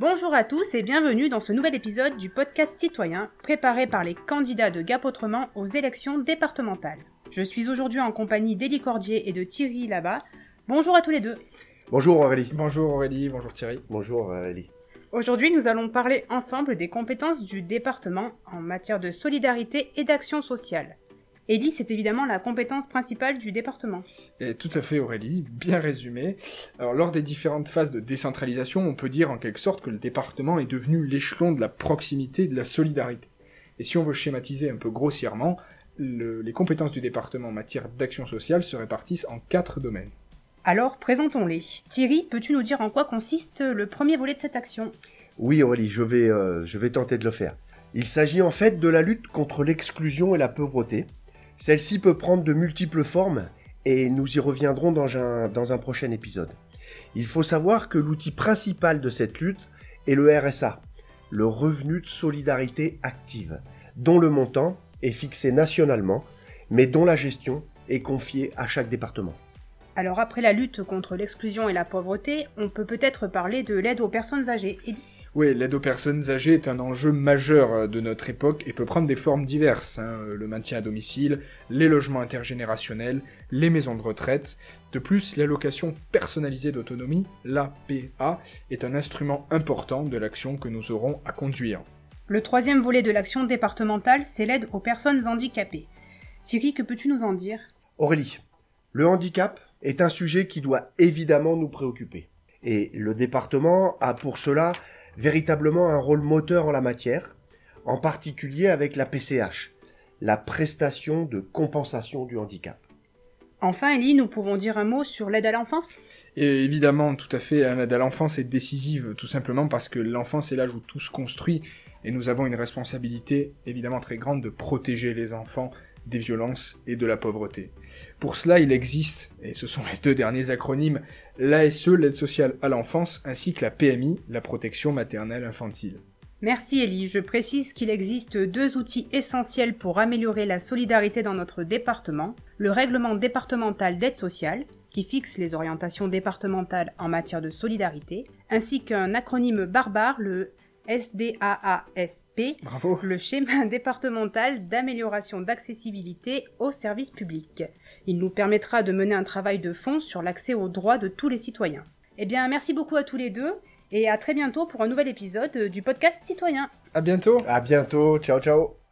Bonjour à tous et bienvenue dans ce nouvel épisode du podcast citoyen préparé par les candidats de Gap Autrement aux élections départementales. Je suis aujourd'hui en compagnie d'Élie Cordier et de Thierry Labat. Bonjour à tous les deux. Bonjour Aurélie. Bonjour Aurélie, bonjour Thierry. Bonjour Aurélie. Aujourd'hui, nous allons parler ensemble des compétences du département en matière de solidarité et d'action sociale. Élie, c'est évidemment la compétence principale du département. Et tout à fait Aurélie, bien résumé. Alors lors des différentes phases de décentralisation, on peut dire en quelque sorte que le département est devenu l'échelon de la proximité et de la solidarité. Et si on veut schématiser un peu grossièrement, les compétences du département en matière d'action sociale se répartissent en quatre domaines. Alors, présentons-les. Thierry, peux-tu nous dire en quoi consiste le premier volet de cette action? Oui Aurélie, je vais, euh, je vais tenter de le faire. Il s'agit en fait de la lutte contre l'exclusion et la pauvreté, celle-ci peut prendre de multiples formes et nous y reviendrons dans un, prochain épisode. Il faut savoir que l'outil principal de cette lutte est le RSA, le revenu de solidarité active, dont le montant est fixé nationalement, mais dont la gestion est confiée à chaque département. Alors après la lutte contre l'exclusion et la pauvreté, on peut peut-être parler de l'aide aux personnes âgées. Oui, l'aide aux personnes âgées est un enjeu majeur euh, de notre époque et peut prendre des formes diverses. Hein. Le maintien à domicile, les logements intergénérationnels, les maisons de retraite. De plus, l'allocation personnalisée d'autonomie, l'APA, est un instrument important de l'action que nous aurons à conduire. Le troisième volet de l'action départementale, c'est l'aide aux personnes handicapées. Thierry, que peux-tu nous en dire? Aurélie, le handicap est un sujet qui doit évidemment nous préoccuper. Et le département a pour cela véritablement un rôle moteur en la matière, en particulier avec la PCH, la prestation de compensation du handicap. Enfin, Elie, nous pouvons dire un mot sur l'aide à l'enfance? Et évidemment, tout à fait, l'aide à l'enfance est décisive, tout simplement parce que l'enfance est l'âge où tout se construit, et nous avons une responsabilité évidemment très grande de protéger les enfants des violences et de la pauvreté. Pour cela, il existe, et ce sont les deux derniers acronymes, l'ASE, l'aide sociale à l'enfance, ainsi que la PMI, la protection maternelle infantile. Merci Elie. Je précise qu'il existe deux outils essentiels pour améliorer la solidarité dans notre département. Le règlement départemental d'aide sociale, qui fixe les orientations départementales en matière de solidarité, ainsi qu'un acronyme barbare, le SDAASP, le schéma départemental d'amélioration d'accessibilité aux services publics. Il nous permettra de mener un travail de fond sur l'accès aux droits de tous les citoyens. Eh bien, merci beaucoup à tous les deux et à très bientôt pour un nouvel épisode du podcast citoyen. À bientôt. À bientôt. Ciao, ciao.